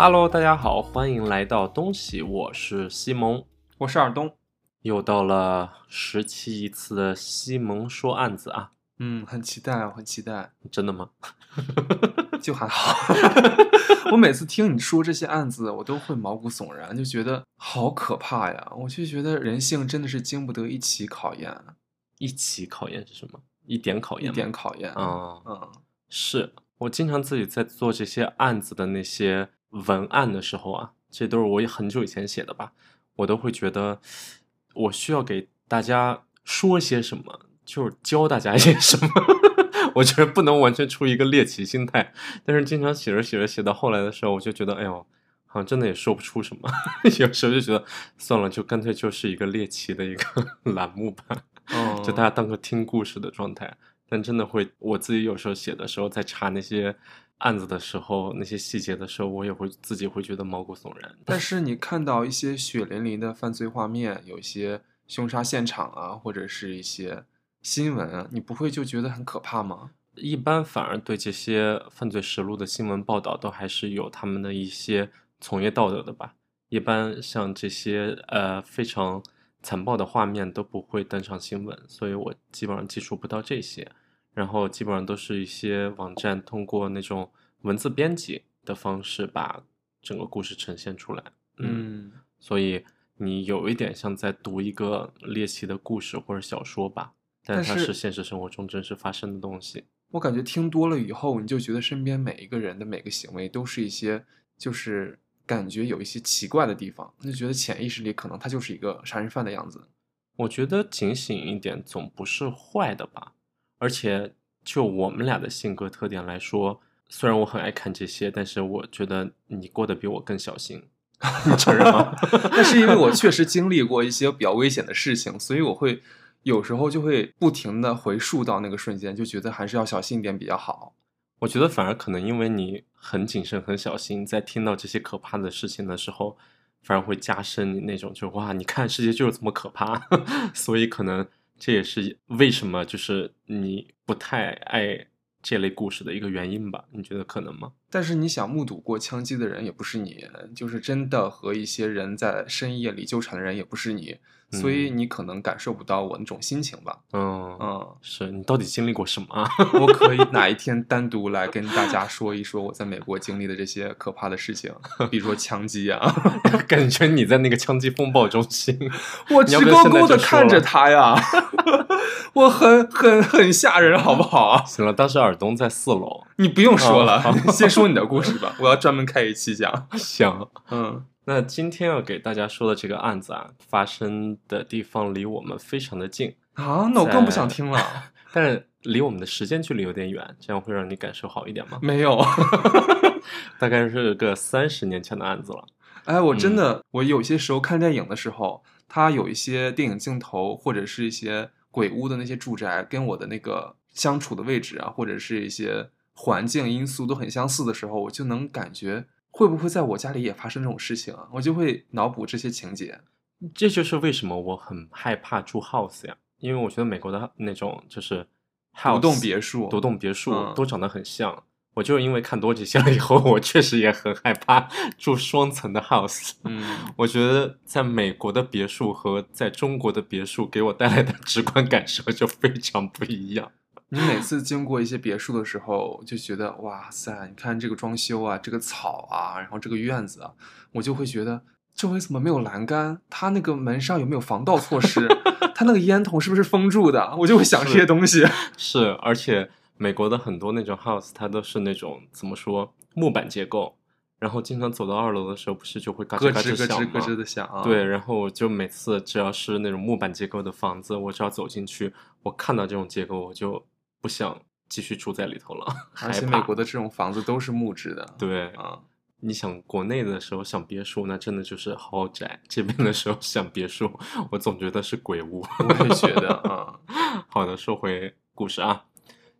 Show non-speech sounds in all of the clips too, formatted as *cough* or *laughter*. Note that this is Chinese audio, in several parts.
Hello，大家好，欢迎来到东西，我是西蒙，我是尔东。又到了十期一次的西蒙说案子啊，嗯，很期待啊，很期待。真的吗？*laughs* *laughs* 就还好。*laughs* 我每次听你说这些案子，我都会毛骨悚然，就觉得好可怕呀。我就觉得人性真的是经不得一起考验。一起考验是什么？一点考验？一点考验啊，嗯，是我经常自己在做这些案子的那些文案的时候啊，这都是我很久以前写的吧，我都会觉得我需要给大家说些什么，就是教大家一些什么。*laughs* 我觉得不能完全出于一个猎奇心态，但是经常写着写着写到后来的时候，我就觉得，哎呦，好像真的也说不出什么。*laughs* 有时候就觉得算了，就干脆就是一个猎奇的一个 *laughs* 栏目吧，哦就大家当个听故事的状态。但真的会，我自己有时候写的时候，在查那些案子的时候，那些细节的时候，我也会自己会觉得毛骨悚然。*laughs* 但是你看到一些血淋淋的犯罪画面，有一些凶杀现场啊，或者是一些新闻啊，你不会就觉得很可怕吗？一般反而对这些犯罪实录的新闻报道，都还是有他们的一些从业道德的吧。一般像这些呃非常残暴的画面都不会登上新闻，所以我基本上接触不到这些。然后基本上都是一些网站通过那种文字编辑的方式把整个故事呈现出来。嗯，所以你有一点像在读一个猎奇的故事或者小说吧，但它是现实生活中真实发生的东西。我感觉听多了以后，你就觉得身边每一个人的每个行为都是一些，就是感觉有一些奇怪的地方，就觉得潜意识里可能他就是一个杀人犯的样子。我觉得警醒一点总不是坏的吧，而且就我们俩的性格特点来说，虽然我很爱看这些，但是我觉得你过得比我更小心，*laughs* 你承认吗？*laughs* 那是因为我确实经历过一些比较危险的事情，所以我会有时候就会不停的回溯到那个瞬间，就觉得还是要小心一点比较好。我觉得反而可能因为你很谨慎、很小心，在听到这些可怕的事情的时候，反而会加深你那种就哇，你看世界就是这么可怕，*laughs* 所以可能这也是为什么就是你不太爱这类故事的一个原因吧？你觉得可能吗？但是你想目睹过枪击的人也不是你，就是真的和一些人在深夜里纠缠的人也不是你，所以你可能感受不到我那种心情吧。嗯，嗯，是你到底经历过什么啊？*laughs* 我可以哪一 *laughs* 天单独来跟大家说一说我在美国经历的这些可怕的事情，比如说枪击啊，*laughs* 感觉你在那个枪击风暴中心，我直勾勾的看着他呀，我很很很吓人，好不好啊？行了，当时尔东在四楼，你不用说了，先说你的故事吧，我要专门开一期讲。行。嗯，那今天要给大家说的这个案子啊，发生的地方离我们非常的近，啊，那我更不想听了。*laughs* 但是离我们的时间距离有点远，这样会让你感受好一点吗？没有，*laughs* 大概是个三十年前的案子了。哎，我嗯真的，我有些时候看电影的时候，它有一些电影镜头或者是一些鬼屋的那些住宅，跟我的那个相处的位置啊，或者是一些环境因素都很相似的时候，我就能感觉会不会在我家里也发生这种事情啊？我就会脑补这些情节。这就是为什么我很害怕住 house 呀，因为我觉得美国的那种就是独 house 栋别墅独栋别墅嗯都长得很像。我就是因为看多这些了以后，我确实也很害怕住双层的 house。嗯，我觉得在美国的别墅和在中国的别墅给我带来的直观感受就非常不一样。你每次经过一些别墅的时候，就觉得哇塞，你看这个装修啊，这个草啊，然后这个院子啊，我就会觉得周围怎么没有栏杆？它那个门上有没有防盗措施？*laughs* 它那个烟筒是不是封住的？我就会想这些东西。是，而且美国的很多那种 house，它都是那种怎么说木板结构，然后经常走到二楼的时候，不是就会嘎吱嘎咯吱咯？吱咯吱的响啊！对，，然后我就每次只要是那种木板结构的房子，我只要走进去，我看到这种结构，我就不想继续住在里头了，而且美国的这种房子都是木质的。对啊，你想国内的时候想别墅，那真的就是豪宅；这边的时候想别墅，我总觉得是鬼屋。我也觉得啊，*laughs* 好的，说回故事啊，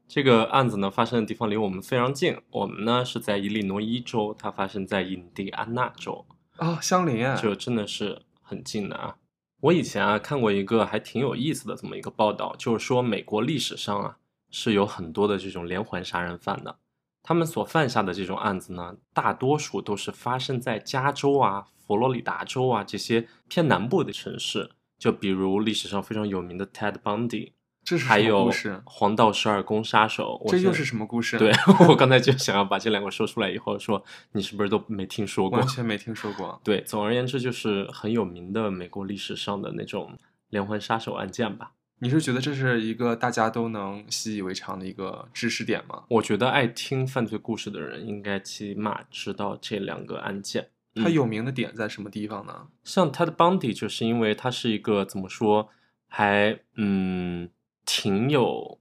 这个案子呢发生的地方离我们非常近，我们呢是在伊利诺伊州，它发生在印第安纳州，啊，相邻啊，就真的是很近的啊。我以前啊看过一个还挺有意思的这么一个报道，就是说美国历史上啊是有很多的这种连环杀人犯的，他们所犯下的这种案子呢，大多数都是发生在加州啊、佛罗里达州啊这些偏南部的城市。就比如历史上非常有名的 Ted Bundy，这是什么还有故事？黄道十二宫杀手。这又是什么故事？对 *laughs* 我刚才就想要把这两个说出来，以后说你是不是都没听说过完？全没听说过。对，总而言之就是很有名的美国历史上的那种连环杀手案件吧。你是觉得这是一个大家都能习以为常的一个知识点吗？我觉得爱听犯罪故事的人应该起码知道这两个案件。嗯它有名的点在什么地方呢？像 Ted Bundy，就是因为他是一个怎么说，还嗯挺有，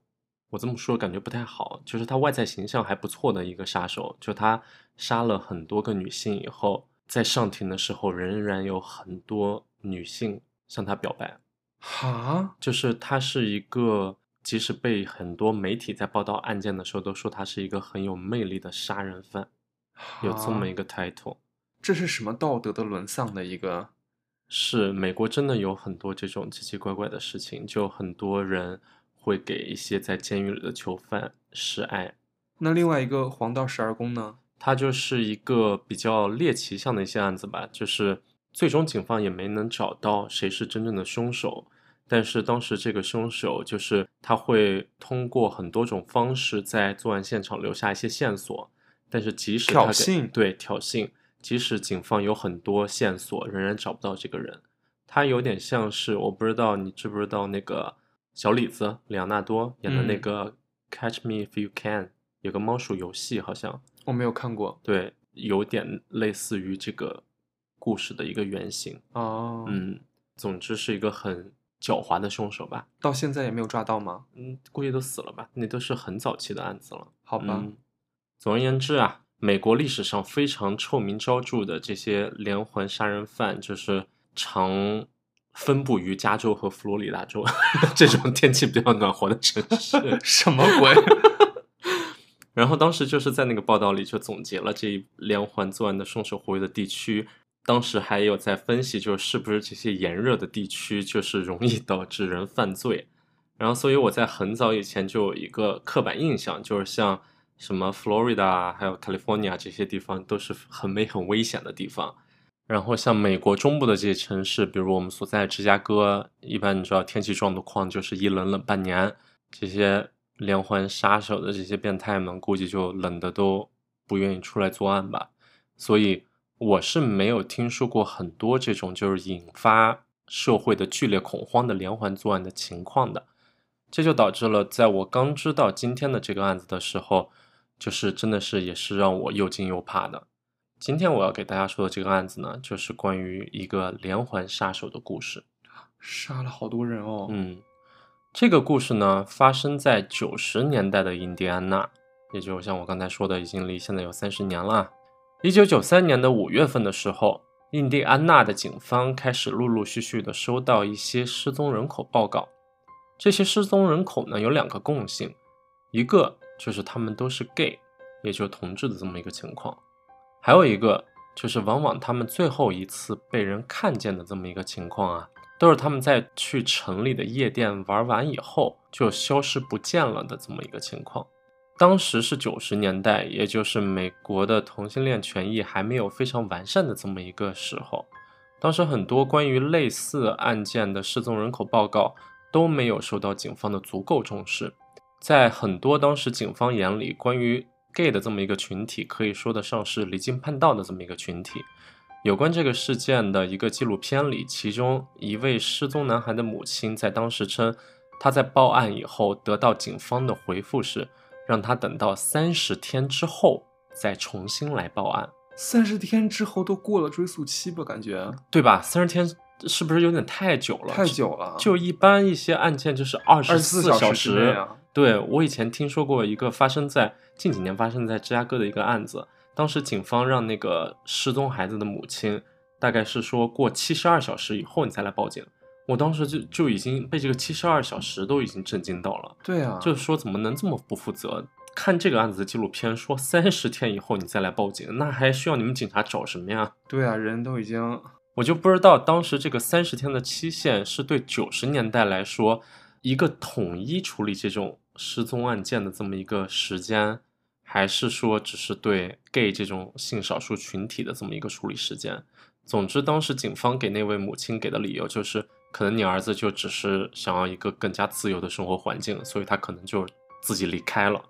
我这么说感觉不太好，就是他外在形象还不错的一个杀手。就他杀了很多个女性以后，在上庭的时候，仍然有很多女性向他表白。哈，就是他是一个，即使被很多媒体在报道案件的时候都说他是一个很有魅力的杀人犯，有这么一个，个 title。这是什么道德的沦丧的一个？是美国真的有很多这种奇奇怪怪的事情，就很多人会给一些在监狱里的囚犯示爱。那另外一个黄道十二宫呢？它就是一个比较猎奇向的一些案子吧，就是最终警方也没能找到谁是真正的凶手，但是当时这个凶手就是他会通过很多种方式在作案现场留下一些线索，但是即使挑衅对挑衅，即使警方有很多线索，仍然找不到这个人。他有点像是我不知道你知不知道那个小李子里昂纳多演的那嗯个《Catch Me If You Can》，有个猫鼠游戏好像。我没有看过对，有点类似于这个故事的一个原型。哦。，嗯，总之是一个很狡猾的凶手吧。到现在也没有抓到吗？嗯，估计都死了吧？那都是很早期的案子了。好吧，嗯，总而言之啊，美国历史上非常臭名昭著的这些连环杀人犯，就是常分布于加州和佛罗里达州 *laughs* 这种天气比较暖和的城市。*laughs* 什么鬼？*laughs* 然后当时就是在那个报道里就总结了这一连环作案的凶手活跃的地区，当时还有在分析，就是是不是这些炎热的地区就是容易导致人犯罪。然后，所以我在很早以前就有一个刻板印象，就是像什么 Florida 还有 California 这些地方都是很美很危险的地方。然后像美国中部的这些城市，比如我们所在芝加哥，一般你知道天气状况就是一冷冷半年，这些连环杀手的这些变态们，估计就冷的都不愿意出来作案吧。所以我是没有听说过很多这种就是引发社会的剧烈恐慌的连环作案的情况的。这就导致了，在我刚知道今天的这个案子的时候，就是真的是也是让我又惊又怕的。今天我要给大家说的这个案子呢，就是关于一个连环杀手的故事。杀了好多人哦。嗯，这个故事呢，发生在九十年代的印第安纳，也就像我刚才说的，已经离现在有三十年了。一九九三年的五月份的时候，印第安纳的警方开始陆陆续续的收到一些失踪人口报告。这些失踪人口呢，有两个共性，一个就是他们都是 gay，也就是同志的这么一个情况，还有一个就是往往他们最后一次被人看见的这么一个情况啊，都是他们在去城里的夜店玩完以后就消失不见了的这么一个情况。当时是九十年代，也就是美国的同性恋权益还没有非常完善的这么一个时候。当时很多关于类似案件的失踪人口报告都没有受到警方的足够重视。在很多当时警方眼里，关于 gay 的这么一个群体，可以说得上是离经叛道的这么一个群体。有关这个事件的一个纪录片里，其中一位失踪男孩的母亲在当时称，他在报案以后得到警方的回复是，让他等到三十天之后再重新来报案，三十天之后都过了追诉期吧？感觉对吧？三十天是不是有点太久了？太久了，就一般一些案件就是二十四四小时。对我以前听说过一个发生在近几年发生在芝加哥的一个案子，当时警方让那个失踪孩子的母亲，大概是说过七十二小时以后你再来报警。我当时就就已经被这个七十二小时都已经震惊到了，对啊，就是说怎么能这么不负责？看这个案子的纪录片说三十天以后你再来报警，那还需要你们警察找什么呀？对啊，人都已经我就不知道当时这个三十天的期限是对九十年代来说一个统一处理这种失踪案件的这么一个时间，还是说只是对 gay 这种性少数群体的这么一个处理时间。总之，当时警方给那位母亲给的理由就是，可能你儿子就只是想要一个更加自由的生活环境，所以他可能就自己离开了。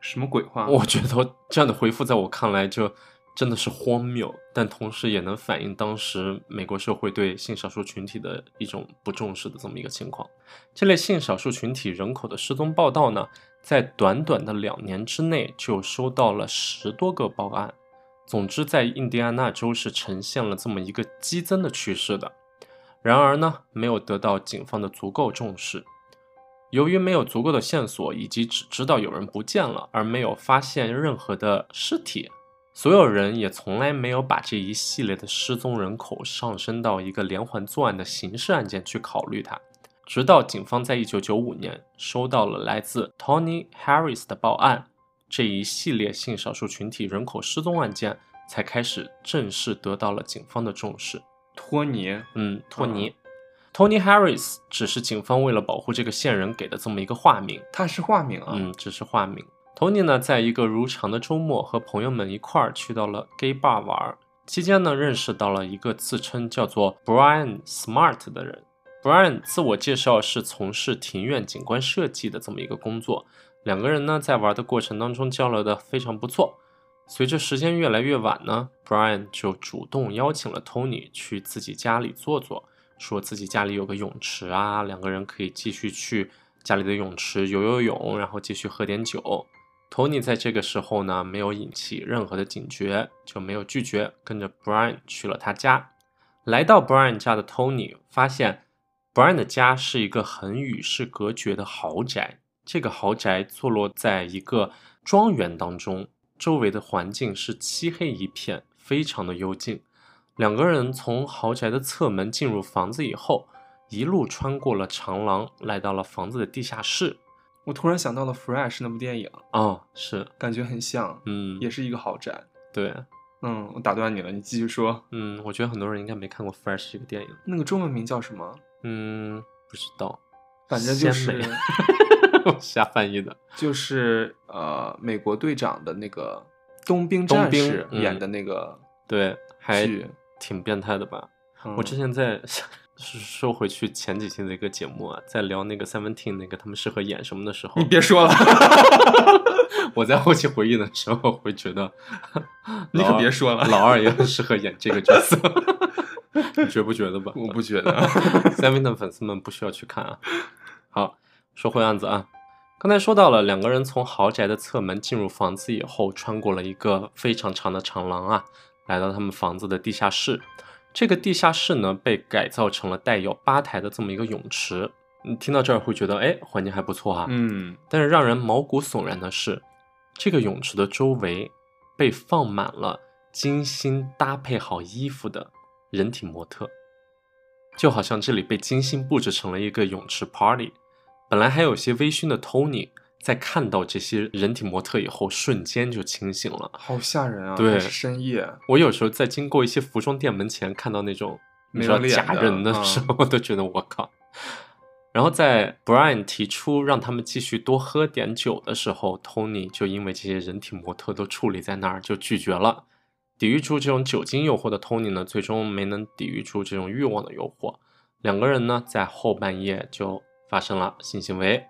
什么鬼话？我觉得这样的回复在我看来就真的是荒谬，但同时也能反映当时美国社会对性少数群体的一种不重视的这么一个情况。这类性少数群体人口的失踪报道呢？在短短的两年之内，就收到了十多个报案。总之，在印第安纳州是呈现了这么一个激增的趋势的。然而呢，没有得到警方的足够重视。由于没有足够的线索，以及只知道有人不见了，而没有发现任何的尸体，所有人也从来没有把这一系列的失踪人口上升到一个连环作案的刑事案件去考虑它。直到警方在一九九五年收到了来自 Tony Harris 的报案，这一系列性少数群体人口失踪案件才开始正式得到了警方的重视。托尼，嗯，托尼，Tony Harris 只是警方为了保护这个线人给的这么一个化名。他是化名啊？嗯，只是化名。Tony 呢，在一个如常的周末和朋友们一块儿去到了 gay bar 玩，期间呢，认识到了一个自称叫做 Brian Smart 的人。Brian 自我介绍是从事庭院景观设计的这么一个工作，两个人呢在玩的过程当中交流的非常不错。随着时间越来越晚呢，Brian 就主动邀请了 Tony 去自己家里坐坐，说自己家里有个泳池啊，两个人可以继续去家里的泳池游游泳，然后继续喝点酒。Tony 在这个时候呢没有引起任何的警觉，就没有拒绝，跟着 Brian 去了他家。来到 Brian 家的 Tony 发现。Brian 的家是一个很与世隔绝的豪宅，这个豪宅坐落在一个庄园当中，周围的环境是漆黑一片，非常的幽静。两个人从豪宅的侧门进入房子以后，一路穿过了长廊，来到了房子的地下室。我突然想到了《Fresh》那部电影哦，是感觉很像，嗯，也是一个豪宅。对，嗯，我打断你了，你继续说。嗯，我觉得很多人应该没看过《Fresh》这个电影，那个中文名叫什么？嗯，不知道，反正就是 *laughs* *laughs* 瞎翻译的，就是呃，美国队长的那个冬兵战士演的那个，对，还挺变态的吧？我之前在说回去前几期的一个节目啊，在聊那个 Seventeen 那个他们适合演什么的时候，你别说了，我在后期回忆的时候会觉得，*laughs* 你可别说了，老二也很适合演这个角色。你觉不觉得吧？我不觉得。*laughs* Seven 的粉丝们不需要去看啊。好，说回案子啊。刚才说到了，两个人从豪宅的侧门进入房子以后，穿过了一个非常长的长廊啊，来到他们房子的地下室。这个地下室呢，被改造成了带有吧台的这么一个泳池。你听到这儿会觉得，哎，环境还不错哈。嗯。但是让人毛骨悚然的是，这个泳池的周围被放满了精心搭配好衣服的。人体模特，就好像这里被精心布置成了一个泳池 party。本来还有些微醺的 Tony，在看到这些人体模特以后，瞬间就清醒了。好吓人啊！对，是深夜。我有时候在经过一些服装店门前，看到那种你知道假人的时候，都觉得我靠。然后在 Brian 提出让他们继续多喝点酒的时候，Tony 就因为这些人体模特都矗立在那儿，就拒绝了。抵御住这种酒精诱惑的 Tony 呢，最终没能抵御住这种欲望的诱惑。两个人呢，在后半夜就发生了性行为，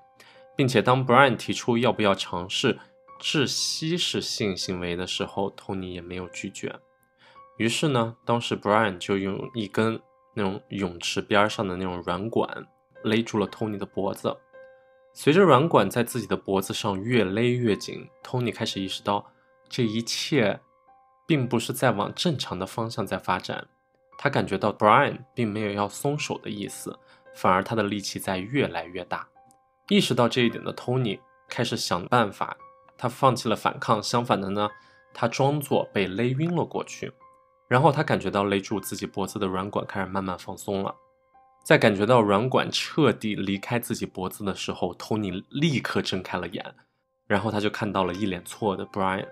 并且当 Brian 提出要不要尝试窒息式性行为的时候，Tony 也没有拒绝。于是呢，当时 Brian 就用一根那种泳池边上的那种软管勒住了 Tony 的脖子。随着软管在自己的脖子上越勒越紧，Tony 开始意识到这一切。并不是在往正常的方向在发展，他感觉到 Brian 并没有要松手的意思，反而他的力气在越来越大。意识到这一点的 Tony 开始想办法，他放弃了反抗，相反的呢，他装作被勒晕了过去。然后他感觉到勒住自己脖子的软管开始慢慢放松了，在感觉到软管彻底离开自己脖子的时候，Tony 立刻睁开了眼，然后他就看到了一脸错愕的 Brian。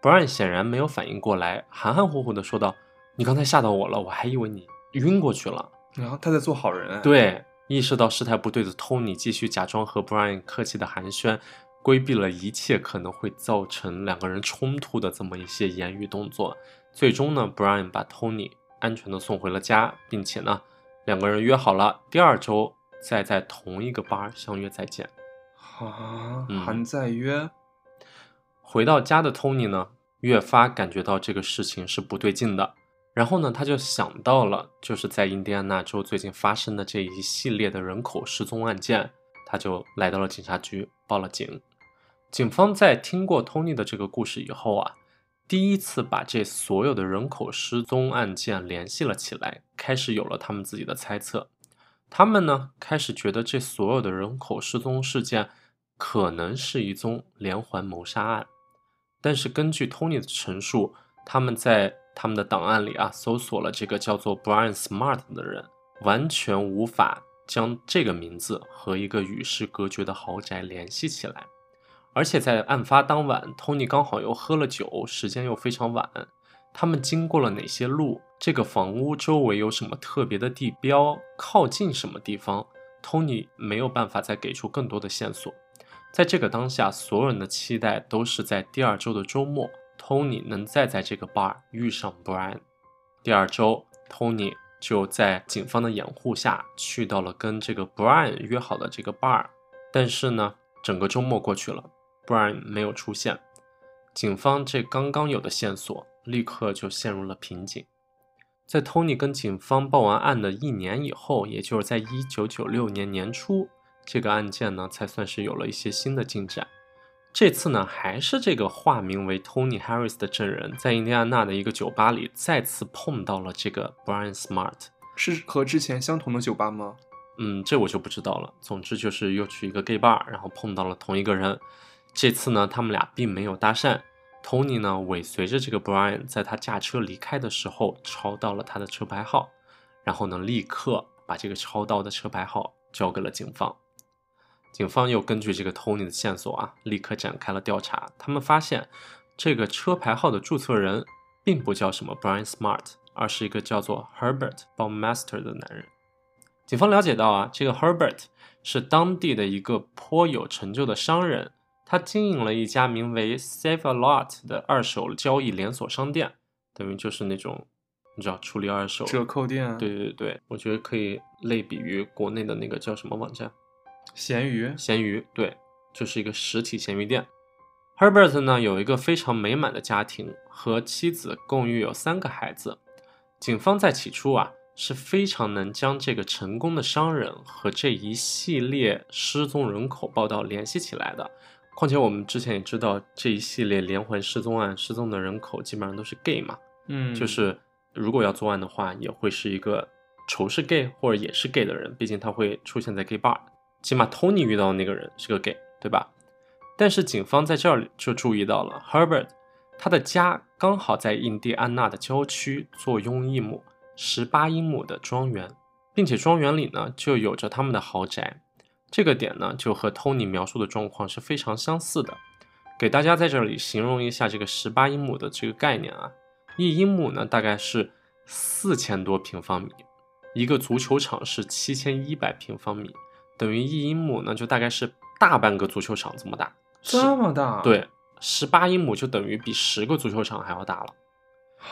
Brian 显然没有反应过来，含含糊糊的说道：“你刚才吓到我了，我还以为你晕过去了。”然后他在做好人。对，意识到事态不对的 Tony 继续假装和 Brian 客气的寒暄，规避了一切可能会造成两个人冲突的这么一些言语动作。最终呢，Brian 把 Tony 安全的送回了家，并且呢，两个人约好了第二周再在同一个 bar 相约再见。啊，嗯还在约？回到家的 Tony 呢，越发感觉到这个事情是不对劲的。然后呢，他就想到了，就是在印第安纳州最近发生的这一系列的人口失踪案件，他就来到了警察局报了警。警方在听过 Tony 的这个故事以后啊，第一次把这所有的人口失踪案件联系了起来，开始有了他们自己的猜测。他们呢，开始觉得这所有的人口失踪事件可能是一宗连环谋杀案。但是根据 Tony 的陈述，他们在他们的档案里啊，搜索了这个叫做 Brian Smart 的人，完全无法将这个名字和一个与世隔绝的豪宅联系起来。而且在案发当晚，Tony 刚好又喝了酒，时间又非常晚。他们经过了哪些路？这个房屋周围有什么特别的地标？靠近什么地方？Tony 没有办法再给出更多的线索。在这个当下，所有人的期待都是在第二周的周末，Tony 能再在这个 bar 遇上 Brian。第二周，Tony 就在警方的掩护下去到了跟这个 Brian 约好的这个 bar。但是呢，整个周末过去了，Brian 没有出现，警方这刚刚有的线索立刻就陷入了瓶颈。在 Tony 跟警方报完案的一年以后，也就是在一九九六年年初。这个案件呢，才算是有了一些新的进展。这次呢，还是这个化名为 Tony Harris 的证人，在印第安纳的一个酒吧里再次碰到了这个 Brian Smart。是和之前相同的酒吧吗？嗯，这我就不知道了。总之就是又去一个 gay bar，然后碰到了同一个人。这次呢，他们俩并没有搭讪。Tony 呢，尾随着这个 Brian，在他驾车离开的时候，抄到了他的车牌号，然后呢，立刻把这个抄到的车牌号交给了警方。警方又根据这个 Tony 的线索啊，立刻展开了调查。他们发现，这个车牌号的注册人并不叫什么 Brian Smart，而是一个叫做 Herbert Baumeister 的男人。警方了解到啊，这个 Herbert 是当地的一个颇有成就的商人，他经营了一家名为 Save a Lot 的二手交易连锁商店，等于就是那种你知道处理二手折扣店，对对对，我觉得可以类比于国内的那个叫什么网站。闲鱼，咸鱼对，就是一个实体咸鱼店。Herbert 呢有一个非常美满的家庭，和妻子共育有三个孩子。警方在起初啊是非常能将这个成功的商人和这一系列失踪人口报道联系起来的。况且我们之前也知道，这一系列连环失踪案失踪的人口基本上都是 gay 嘛，嗯，就是如果要作案的话，也会是一个仇视 gay 或者也是 gay 的人，毕竟他会出现在 gay bar。起码 Tony 遇到的那个人是个 gay，对吧？但是警方在这儿就注意到了 Herbert，他的家刚好在印第安纳的郊区，坐拥一亩十八英亩的庄园，并且庄园里呢就有着他们的豪宅。这个点呢就和 Tony 描述的状况是非常相似的。给大家在这里形容一下这个十八英亩的这个概念啊，一英亩呢大概是四千多平方米，一个足球场是七千一百平方米。等于一英亩呢，就大概是大半个足球场这么大，这么大，，对，十八英亩就等于比十个足球场还要大了。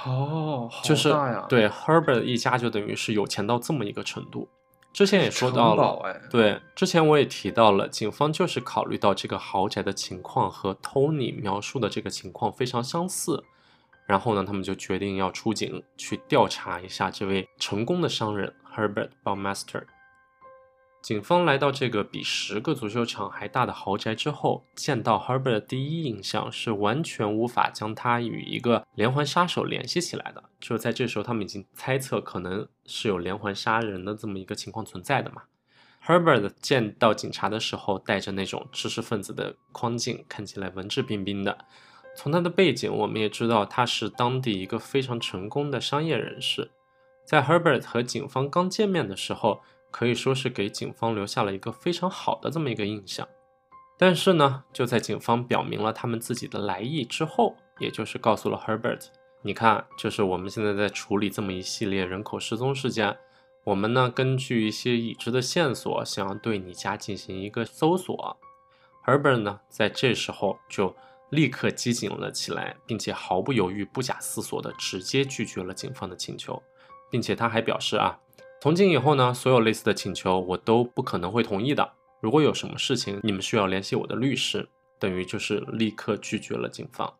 哦，好就是大呀，，对 Herbert 一家就等于是有钱到这么一个程度。之前也说到了，哎，对，之前我也提到了，警方就是考虑到这个豪宅的情况和 Tony 描述的这个情况非常相似，然后呢，他们就决定要出警去调查一下这位成功的商人 Herbert Baumeister。警方来到这个比十个足球场还大的豪宅之后，见到 Herbert 的第一印象是完全无法将他与一个连环杀手联系起来的。就在这时候，他们已经猜测可能是有连环杀人的这么一个情况存在的嘛。Herbert 见到警察的时候，带着那种知识分子的框镜，看起来文质彬彬的。从他的背景，我们也知道他是当地一个非常成功的商业人士。在 Herbert 和警方刚见面的时候，可以说是给警方留下了一个非常好的这么一个印象。但是呢，就在警方表明了他们自己的来意之后，也就是告诉了 Herbert，你看，就是我们现在在处理这么一系列人口失踪事件，我们呢根据一些已知的线索，想要对你家进行一个搜索。Herbert 呢，在这时候就立刻机警了起来，并且毫不犹豫、不假思索地直接拒绝了警方的请求，并且他还表示啊，从今以后呢，所有类似的请求我都不可能会同意的。如果有什么事情，你们需要联系我的律师，等于就是立刻拒绝了警方。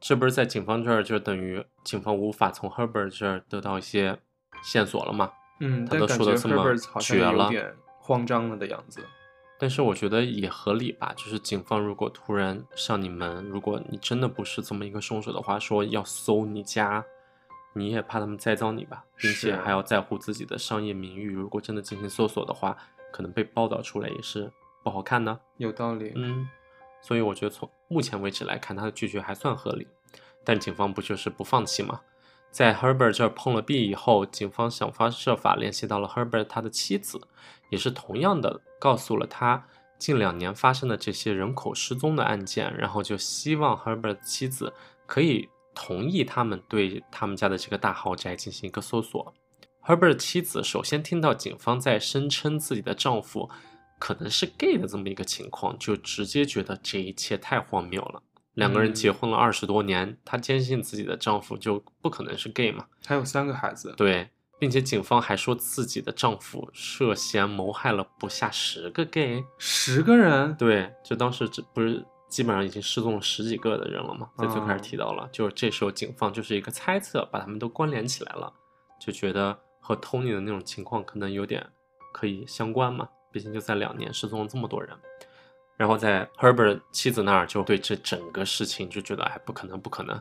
这不是在警方这儿就等于警方无法从 Herbert 这儿得到一些线索了吗？嗯，他都说的这么绝了慌张了的样子。但是我觉得也合理吧，就是警方如果突然向你们，如果你真的不是这么一个凶手的话，说要搜你家，你也怕他们栽赃你吧，并且还要在乎自己的商业名誉。如果真的进行搜索的话，可能被报道出来也是不好看呢。有道理。嗯，所以我觉得从目前为止来看，他的拒绝还算合理。但警方不就是不放弃吗？在 Herbert 这儿碰了壁以后，警方想方设法联系到了 Herbert 他的妻子，也是同样的告诉了他近两年发生的这些人口失踪的案件，然后就希望 Herbert 妻子可以同意他们对他们家的这个大豪宅进行一个搜索。Herbert 妻子首先听到警方在声称自己的丈夫可能是 gay 的这么一个情况，就直接觉得这一切太荒谬了。两个人嗯结婚了二十多年，她坚信自己的丈夫就不可能是 gay 嘛？还有三个孩子，对，并且警方还说自己的丈夫涉嫌谋害了不下十个 gay。十个人，对，就当时这不是基本上已经失踪了十几个的人了嘛，在最开始哦提到了，就是这时候警方就是一个猜测，把他们都关联起来了，就觉得和 Tony 的那种情况可能有点可以相关嘛，毕竟就在两年失踪了这么多人。然后在 Herbert 妻子那儿就对这整个事情就觉得哎不可能不可能，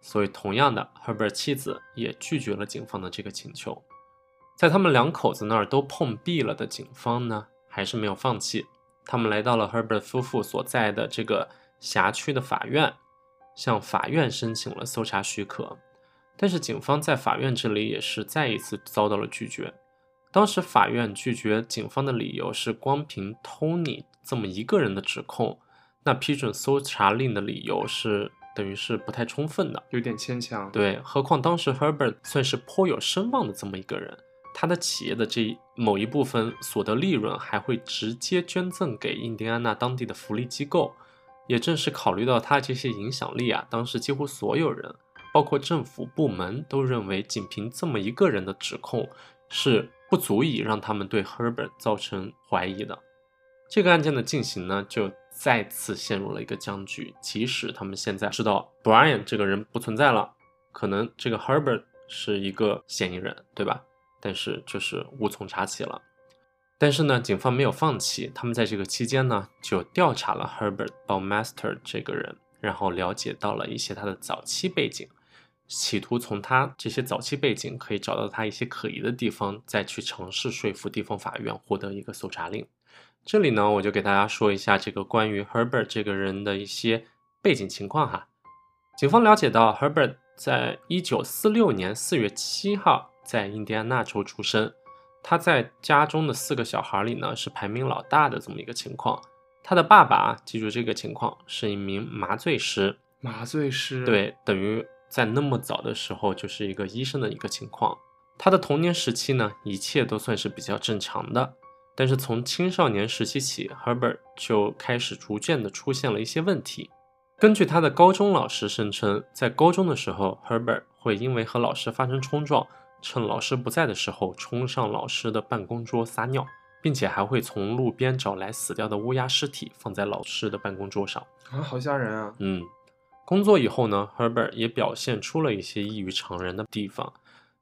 所以同样的 Herbert 妻子也拒绝了警方的这个请求。在他们两口子那儿都碰壁了的警方呢，还是没有放弃。他们来到了 Herbert 夫妇所在的这个辖区的法院，向法院申请了搜查许可。但是警方在法院这里也是再一次遭到了拒绝。当时法院拒绝警方的理由是，光凭 Tony 这么一个人的指控，那批准搜查令的理由是等于是不太充分的。有点牵强。，对，何况当时 Herbert 算是颇有声望的这么一个人，他的企业的这某一部分所得利润还会直接捐赠给印第安纳当地的福利机构。也正是考虑到他这些影响力啊，当时几乎所有人，包括政府部门，都认为仅凭这么一个人的指控是不足以让他们对 Herbert 造成怀疑的。这个案件的进行呢，就再次陷入了一个僵局。即使他们现在知道 Brian 这个人不存在了，可能这个 Herbert 是一个嫌疑人，对吧？但是就是无从查起了。但是呢，警方没有放弃，他们在这个期间呢，就调查了 Herbert Baumaster 这个人，然后了解到了一些他的早期背景，企图从他这些早期背景可以找到他一些可疑的地方，再去尝试说服地方法院获得一个搜查令。这里呢，我就给大家说一下这个关于 Herbert 这个人的一些背景情况哈。警方了解到，Herbert 在一九四六年四月七号在印第安纳州出生。他在家中的四个小孩里呢，是排名老大的这么一个情况。他的爸爸啊，记住这个情况，是一名麻醉师，麻醉师，，对，等于在那么早的时候就是一个医生的一个情况。他的童年时期呢，一切都算是比较正常的，但是从青少年时期起，Herbert 就开始逐渐的出现了一些问题。根据他的高中老师声称，在高中的时候，Herbert 会因为和老师发生冲撞，趁老师不在的时候冲上老师的办公桌撒尿，并且还会从路边找来死掉的乌鸦尸体放在老师的办公桌上。啊，好吓人啊！嗯，工作以后呢，Herbert 也表现出了一些异于常人的地方。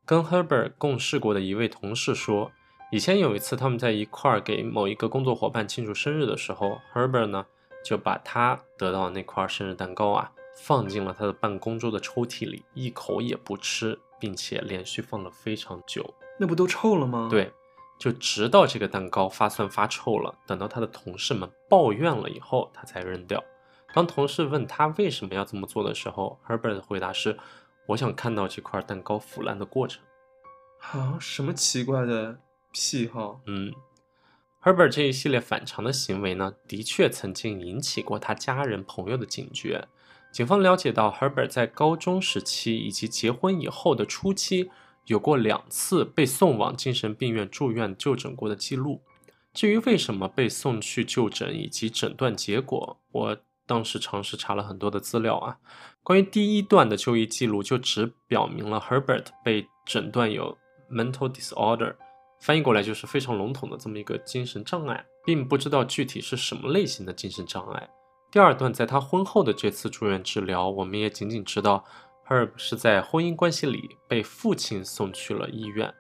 跟 Herbert 共事过的一位同事说，以前有一次他们在一块儿给某一个工作伙伴庆祝生日的时候，Herbert 呢就把他得到的那块生日蛋糕啊放进了他的办公桌的抽屉里，一口也不吃，并且连续放了非常久。那不都臭了吗？，对，就直到这个蛋糕发酸发臭了，等到他的同事们抱怨了以后，他才扔掉。当同事问他为什么要这么做的时候，Herbert 的回答是：“我想看到这块蛋糕腐烂的过程。啊，什么奇怪的癖好？”嗯，Herbert 这一系列反常的行为呢，的确曾经引起过他家人朋友的警觉。警方了解到，Herbert 在高中时期以及结婚以后的初期，有过两次被送往精神病院住院就诊过的记录。至于为什么被送去就诊以及诊断结果，我当时尝试查了很多的资料啊。关于第一段的就医记录，就只表明了 Herbert 被诊断有 mental disorder，翻译过来就是非常笼统的这么一个精神障碍，并不知道具体是什么类型的精神障碍。第二段，在他婚后的这次住院治疗，我们也仅仅知道 Herb 是在婚姻关系里被父亲送去了医院。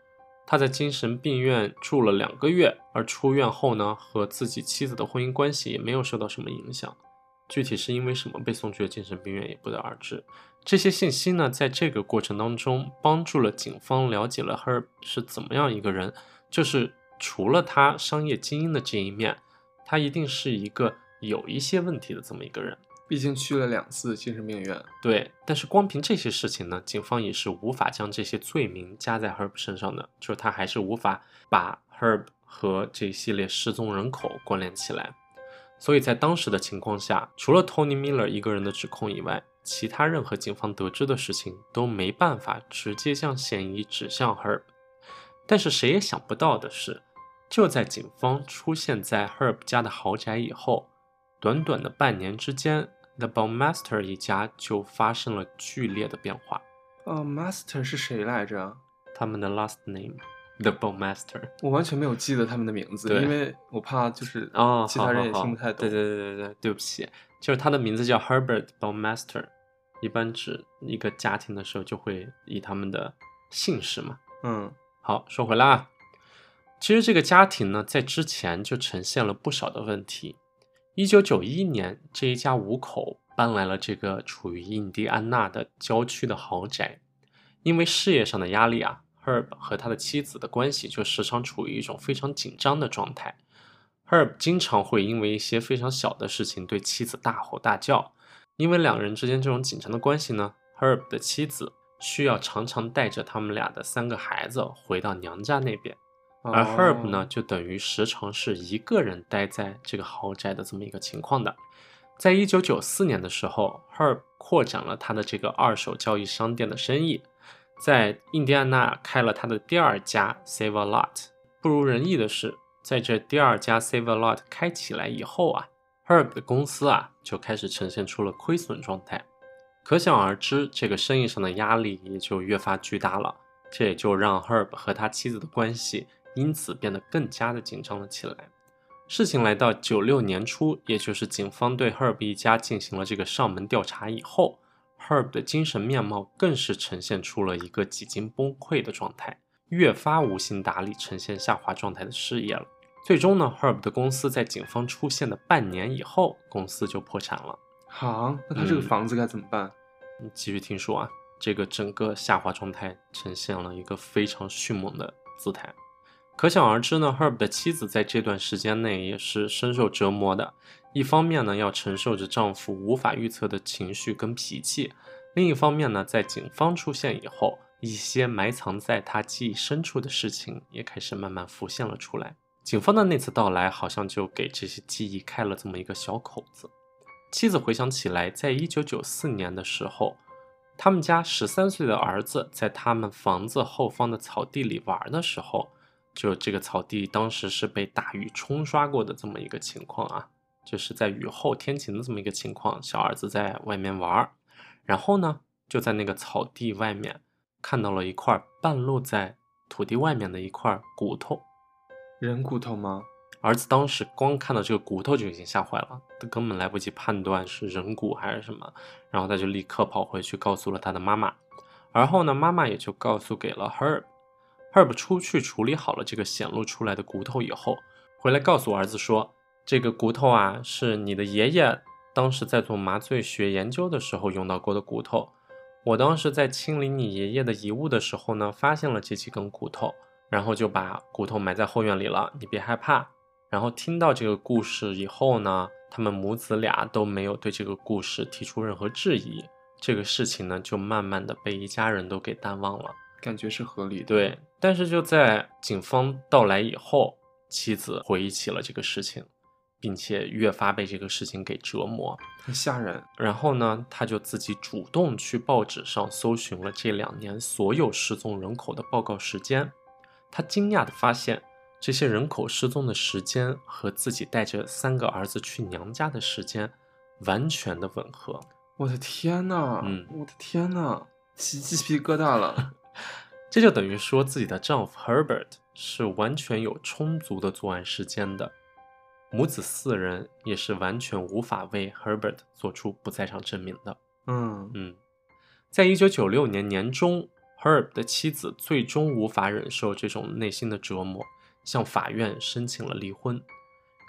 他在精神病院住了两个月，而出院后呢，和自己妻子的婚姻关系也没有受到什么影响。具体是因为什么被送去了精神病院，也不得而知。这些信息呢，在这个过程当中，帮助了警方了解了 Herb 是怎么样一个人。就是除了他商业精英的这一面，他一定是一个有一些问题的这么一个人。毕竟去了两次精神病院，对，但是光凭这些事情呢，警方也是无法将这些罪名加在 Herb 身上的，就是他还是无法把 Herb 和这一系列失踪人口关联起来。所以在当时的情况下，除了 Tony Miller 一个人的指控以外，其他任何警方得知的事情都没办法直接将嫌疑指向 Herb。但是谁也想不到的是，就在警方出现在 Herb 家的豪宅以后，短短的半年之间。The Bowmaster 一家就发生了剧烈的变化。呃，Master 是谁来着？他们的 last name，The Bowmaster。我完全没有记得他们的名字，因为我怕就是啊，其他人也听不太懂。对对对对对，对不起，就是他的名字叫 Herbert Bowmaster。一般指一个家庭的时候，就会以他们的姓氏嘛。嗯，好，说回来啊，其实这个家庭呢，在之前就呈现了不少的问题。一九九一年，这一家五口搬来了这个处于印第安纳的郊区的豪宅。因为事业上的压力啊，Herb 和他的妻子的关系就时常处于一种非常紧张的状态。Herb 经常会因为一些非常小的事情对妻子大吼大叫。因为两人之间这种紧张的关系呢，Herb 的妻子需要常常带着他们俩的三个孩子回到娘家那边。而 Herb 呢，就等于时常是一个人待在这个豪宅的这么一个情况的。在一九九四年的时候，Herb 扩展了他的这个二手交易商店的生意，在印第安纳开了他的第二家 Save a Lot。不如人意的是，在这第二家 Save a Lot 开起来以后啊，Herb 的公司啊就开始呈现出了亏损状态。可想而知，这个生意上的压力也就越发巨大了。这也就让 Herb 和他妻子的关系。因此变得更加的紧张了起来。事情来到九六年初，也就是警方对 Herb 一家进行了这个上门调查以后，Herb 的精神面貌更是呈现出了一个几近崩溃的状态，越发无心打理呈现下滑状态的事业了。最终呢，Herb 的公司在警方出现的半年以后，公司就破产了。好，那他这个房子该怎么办？你继续听说啊，这个整个下滑状态呈现了一个非常迅猛的姿态。可想而知呢，Herb 的妻子在这段时间内也是深受折磨的。一方面呢，要承受着丈夫无法预测的情绪跟脾气；另一方面呢，在警方出现以后，一些埋藏在他记忆深处的事情也开始慢慢浮现了出来。警方的那次到来，好像就给这些记忆开了这么一个小口子。妻子回想起来，在一九九四年的时候，他们家十三岁的儿子在他们房子后方的草地里玩的时候。就这个草地当时是被大雨冲刷过的这么一个情况啊，就是在雨后天晴的这么一个情况，小儿子在外面玩，然后呢就在那个草地外面看到了一块半露在土地外面的一块骨头，人骨头吗？儿子当时光看到这个骨头就已经吓坏了，他根本来不及判断是人骨还是什么，然后他就立刻跑回去告诉了他的妈妈，而后呢妈妈也就告诉给了 Herb。Herb 出去处理好了这个显露出来的骨头以后，回来告诉儿子说：“这个骨头啊，是你的爷爷当时在做麻醉学研究的时候用到过的骨头。我当时在清理你爷爷的遗物的时候呢，发现了这几根骨头，然后就把骨头埋在后院里了。你别害怕。”然后听到这个故事以后呢，他们母子俩都没有对这个故事提出任何质疑。这个事情呢，就慢慢的被一家人都给淡忘了。感觉是合理的，对。但是就在警方到来以后，妻子回忆起了这个事情，并且越发被这个事情给折磨，很吓人。然后呢，他就自己主动去报纸上搜寻了这两年所有失踪人口的报告时间。他惊讶的发现，这些人口失踪的时间和自己带着三个儿子去娘家的时间完全的吻合。我的天呐，嗯我的天呐，起鸡皮疙瘩了。这就等于说自己的丈夫 Herbert 是完全有充足的作案时间的，母子四人也是完全无法为 Herbert 做出不在场证明的。嗯嗯，在一九九六年年中，Herb 的妻子最终无法忍受这种内心的折磨，向法院申请了离婚。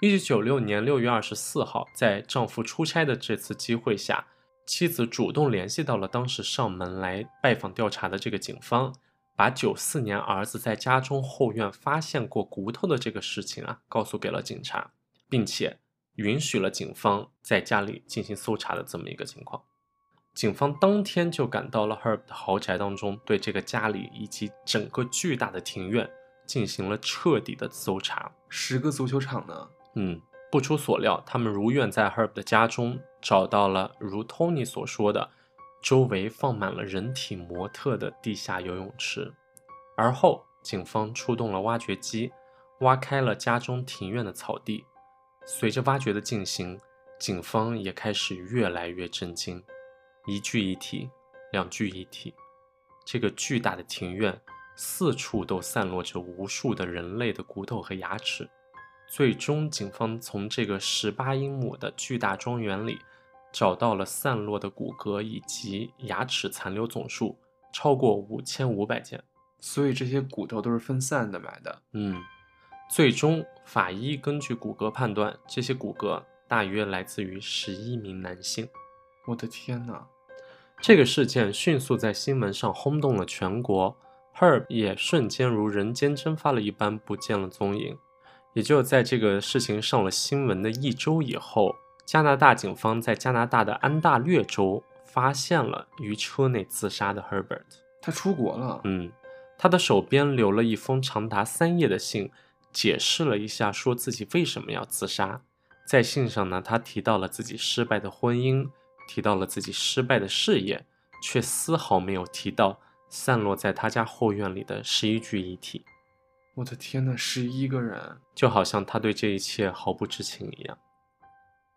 一九九六年六月二十四号，在丈夫出差的这次机会下，妻子主动联系到了当时上门来拜访调查的这个警方，把九四年儿子在家中后院发现过骨头的这个事情啊，告诉给了警察，并且允许了警方在家里进行搜查的这么一个情况。警方当天就赶到了 Herb 的豪宅当中，对这个家里以及整个巨大的庭院进行了彻底的搜查。十个足球场呢？嗯，不出所料，他们如愿在 Herb 的家中找到了如 Tony 所说的，周围放满了人体模特的地下游泳池。而后，警方出动了挖掘机，挖开了家中庭院的草地。随着挖掘的进行，警方也开始越来越震惊。一具一体，两具一体，这个巨大的庭院四处都散落着无数的人类的骨头和牙齿。最终，警方从这个十八英亩的巨大庄园里找到了散落的骨骼以及牙齿残留总数超过五千五百件。所以这些骨头都是分散的买的。嗯，最终法医根据骨骼判断，这些骨骼大约来自于十一名男性。我的天呐！这个事件迅速在新闻上轰动了全国，Herb 也瞬间如人间蒸发了一般不见了踪影。也就在这个事情上了新闻的一周以后，加拿大警方在加拿大的安大略州发现了于车内自杀的 Herbert。他出国了。嗯，他的手边留了一封长达三页的信，解释了一下说自己为什么要自杀。在信上呢，他提到了自己失败的婚姻，提到了自己失败的事业，却丝毫没有提到散落在他家后院里的十一具遗体，我的天呐，十一个人！就好像他对这一切毫不知情一样。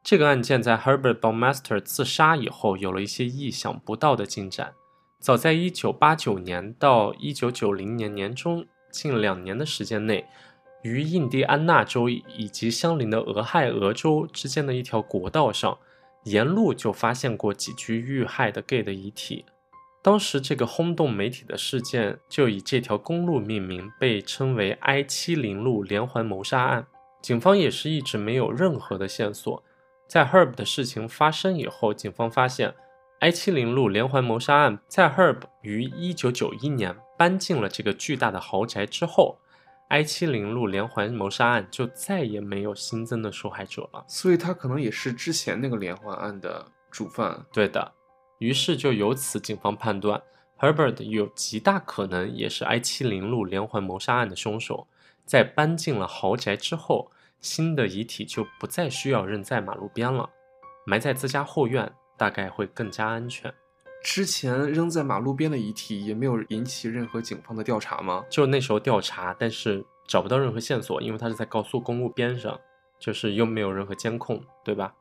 这个案件在 Herbert Baumaster 自杀以后，有了一些意想不到的进展。早在1989年到1990年年中近两年的时间内，于印第安纳州以及相邻的俄亥俄州之间的一条国道上，沿路就发现过几具遇害的 gay 的遗体。当时这个轰动媒体的事件就以这条公路命名，被称为 I-70 路连环谋杀案。警方也是一直没有任何的线索。在 Herb 的事情发生以后，警方发现 I 七零路连环谋杀案在 Herb 于一九九一年搬进了这个巨大的豪宅之后，I 七零路连环谋杀案就再也没有新增的受害者了。所以他可能也是之前那个连环案的主犯。对的，于是就由此，警方判断 Herbert 有极大可能也是 I 七零路连环谋杀案的凶手。在搬进了豪宅之后，新的遗体就不再需要扔在马路边了，埋在自家后院大概会更加安全。之前扔在马路边的遗体也没有引起任何警方的调查吗？就那时候调查，但是找不到任何线索，因为他是在高速公路边上，就是又没有任何监控，对吧？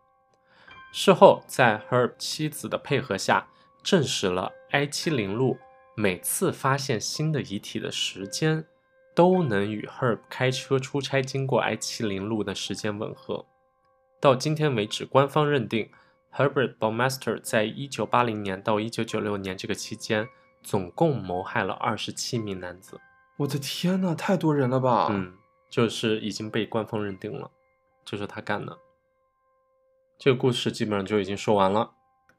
事后，在 Herb 妻子的配合下，证实了 I-70 路每次发现新的遗体的时间，都能与 Herb 开车出差经过 I 七零路的时间吻合。到今天为止，官方认定 Herbert Baumeister 在1980年到1996年这个期间，总共谋害了27名男子。我的天呐，太多人了吧！嗯，就是已经被官方认定了，就是他干的。这个故事基本上就已经说完了。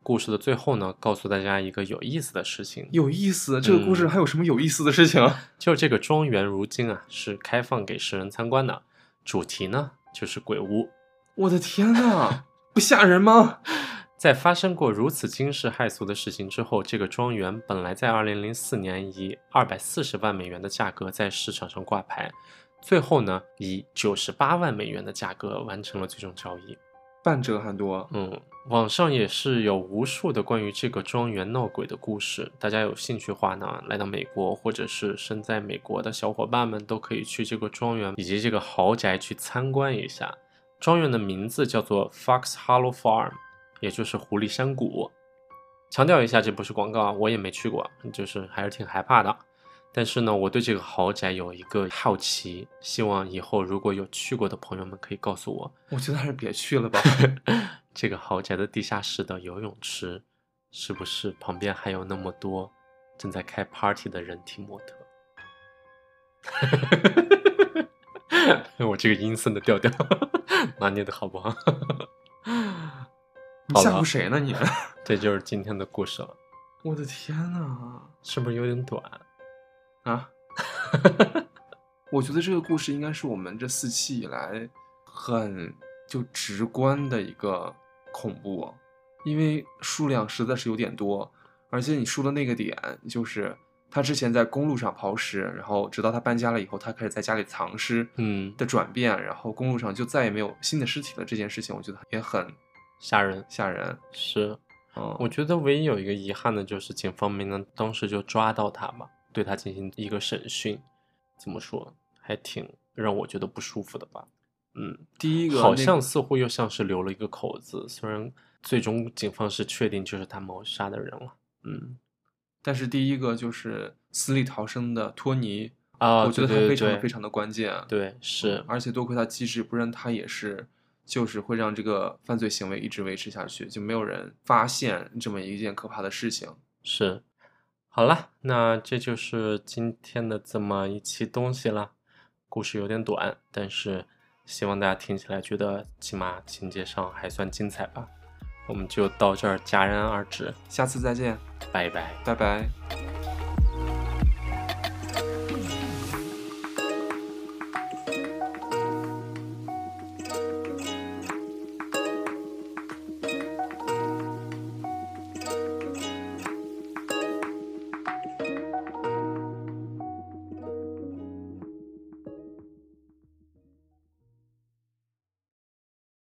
故事的最后呢，告诉大家一个有意思的事情，有意思，这个故事嗯还有什么有意思的事情啊？*laughs* 就这个庄园如今啊是开放给世人参观的，主题呢就是鬼屋。我的天呐，不吓人吗？*laughs* 在发生过如此惊世骇俗的事情之后，这个庄园本来在2004年以240万美元的价格在市场上挂牌，最后呢以98万美元的价格完成了最终交易。半折还多。嗯，网上也是有无数的关于这个庄园闹鬼的故事，大家有兴趣的话呢，来到美国或者是身在美国的小伙伴们都可以去这个庄园以及这个豪宅去参观一下。庄园的名字叫做 Fox Hollow Farm，也就是狐狸山谷。强调一下，这不是广告啊，我也没去过，就是还是挺害怕的。但是呢，我对这个豪宅有一个好奇，希望以后如果有去过的朋友们可以告诉我，我觉得还是别去了吧。*laughs* 这个豪宅的地下室的游泳池，是不是旁边还有那么多正在开 party 的人体模特？*laughs* 我这个阴森的调调拿捏的好不好？你吓唬谁呢你？*laughs* 这就是今天的故事了。我的天呐，是不是有点短啊？*laughs* 我觉得这个故事应该是我们这四期以来很就直观的一个恐怖，因为数量实在是有点多，而且你说的那个点就是他之前在公路上抛尸，然后直到他搬家了以后，他开始在家里藏尸，嗯的转变，然后公路上就再也没有新的尸体了。这件事情我觉得也很吓人，吓人。是。嗯，我觉得唯一有一个遗憾的就是警方没能当时就抓到他吧，对他进行一个审讯，怎么说，还挺让我觉得不舒服的吧。嗯，第一个好像似乎又像是留了一个口子，虽然最终警方是确定就是他谋杀的人了。嗯，但是第一个就是死里逃生的托尼啊，我觉得他非常非常的关键。对，是嗯，而且多亏他机智，不然他也是就是会让这个犯罪行为一直维持下去，就没有人发现这么一件可怕的事情。是。好了，那这就是今天的这么一期东西了。故事有点短，但是希望大家听起来觉得起码情节上还算精彩吧。我们就到这儿戛然而止，下次再见，拜拜。拜拜。